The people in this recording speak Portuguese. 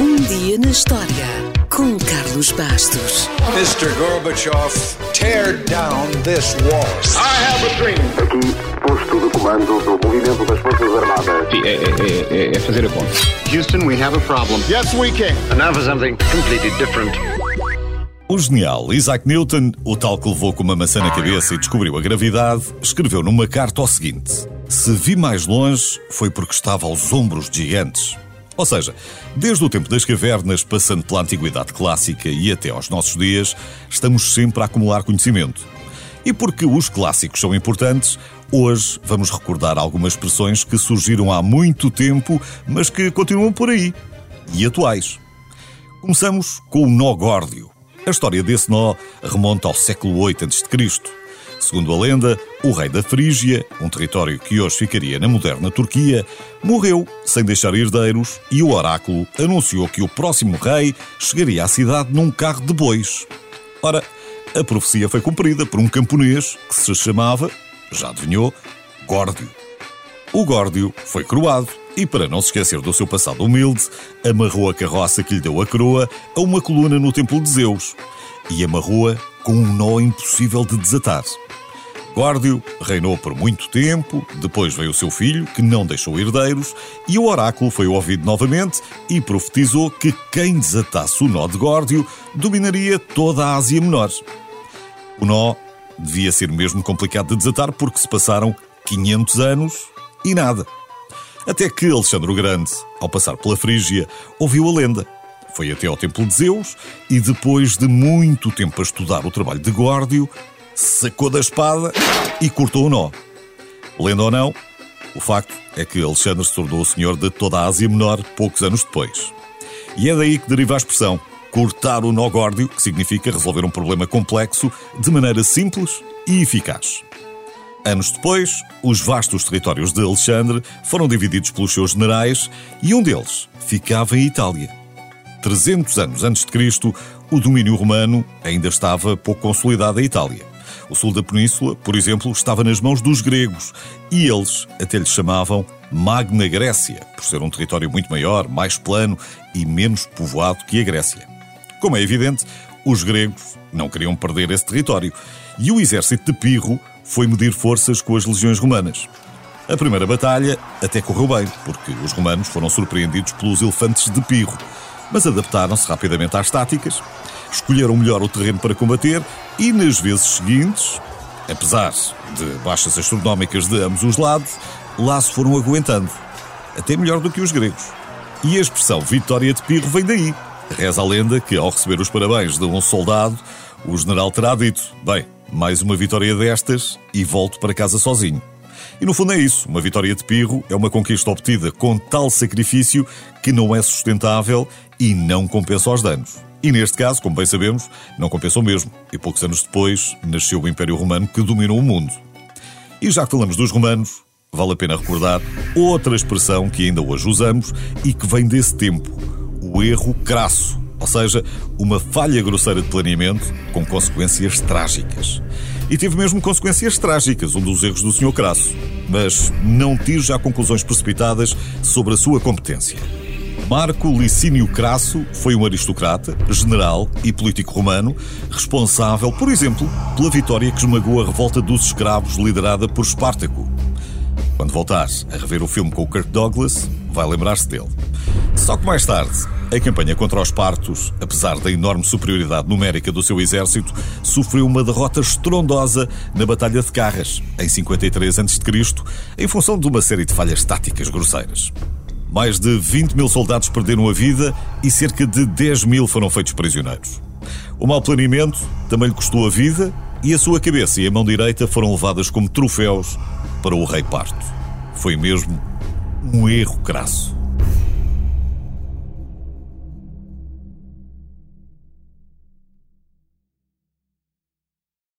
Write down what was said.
Um dia na história com Carlos Bastos. Mr. Gorbachev, tear down this wall. I have a dream. Aqui, posto de comando do movimento das Forças Armadas. Sim, é, é- é- é fazer a conta. Houston, we have a problem. Yes, we can. And now for something completely different. O genial Isaac Newton, o tal que levou com uma maçã na cabeça e descobriu a gravidade, escreveu numa carta o seguinte: Se vi mais longe, foi porque estava aos ombros de gigantes. Ou seja, desde o tempo das cavernas, passando pela antiguidade clássica e até aos nossos dias, estamos sempre a acumular conhecimento. E porque os clássicos são importantes, hoje vamos recordar algumas expressões que surgiram há muito tempo, mas que continuam por aí e atuais. Começamos com o nó górdio. A história desse nó remonta ao século VIII a.C. Segundo a lenda, o rei da Frígia, um território que hoje ficaria na moderna Turquia, morreu sem deixar herdeiros e o oráculo anunciou que o próximo rei chegaria à cidade num carro de bois. Ora, a profecia foi cumprida por um camponês que se chamava, já adivinhou, Górdio. O Górdio foi coroado e, para não se esquecer do seu passado humilde, amarrou a carroça que lhe deu a coroa a uma coluna no templo de Zeus e amarrou-a com um nó impossível de desatar. Górdio reinou por muito tempo, depois veio o seu filho, que não deixou herdeiros, e o oráculo foi ouvido novamente e profetizou que quem desatasse o nó de Górdio dominaria toda a Ásia Menor. O nó devia ser mesmo complicado de desatar porque se passaram 500 anos e nada. Até que Alexandre o Grande, ao passar pela Frígia, ouviu a lenda. Foi até ao Templo de Zeus e, depois de muito tempo a estudar o trabalho de Górdio, sacou da espada e cortou o nó. Lenda ou não, o facto é que Alexandre se tornou o senhor de toda a Ásia Menor poucos anos depois. E é daí que deriva a expressão cortar o nó górdio, que significa resolver um problema complexo de maneira simples e eficaz. Anos depois, os vastos territórios de Alexandre foram divididos pelos seus generais e um deles ficava em Itália. 300 anos antes de Cristo, o domínio romano ainda estava pouco consolidado em Itália. O sul da península, por exemplo, estava nas mãos dos gregos e eles até lhe chamavam Magna Grécia, por ser um território muito maior, mais plano e menos povoado que a Grécia. Como é evidente, os gregos não queriam perder esse território e o exército de Pirro foi medir forças com as legiões romanas. A primeira batalha até correu bem, porque os romanos foram surpreendidos pelos elefantes de Pirro, mas adaptaram-se rapidamente às táticas, escolheram melhor o terreno para combater e, nas vezes seguintes, apesar de baixas astronómicas de ambos os lados, lá se foram aguentando, até melhor do que os gregos. E a expressão vitória de Pirro vem daí. Reza a lenda que, ao receber os parabéns de um soldado, o general terá dito: Bem, mais uma vitória destas e volto para casa sozinho. E no fundo é isso. Uma vitória de Pirro é uma conquista obtida com tal sacrifício que não é sustentável e não compensa os danos. E neste caso, como bem sabemos, não compensou mesmo. E poucos anos depois nasceu o Império Romano que dominou o mundo. E já que falamos dos romanos, vale a pena recordar outra expressão que ainda hoje usamos e que vem desse tempo: o erro crasso. Ou seja, uma falha grosseira de planeamento com consequências trágicas. E teve mesmo consequências trágicas, um dos erros do Sr. Crasso. Mas não tire já conclusões precipitadas sobre a sua competência. Marco Licínio Crasso foi um aristocrata, general e político romano, responsável, por exemplo, pela vitória que esmagou a revolta dos escravos liderada por Espartaco. Quando voltar a rever o filme com o Kirk Douglas, vai lembrar-se dele. Só que mais tarde, a campanha contra os partos, apesar da enorme superioridade numérica do seu exército, sofreu uma derrota estrondosa na Batalha de Carras, em 53 a.C., em função de uma série de falhas táticas grosseiras. Mais de 20 mil soldados perderam a vida e cerca de 10 mil foram feitos prisioneiros. O mau planeamento também lhe custou a vida e a sua cabeça e a mão direita foram levadas como troféus para o rei parto. Foi mesmo um erro crasso.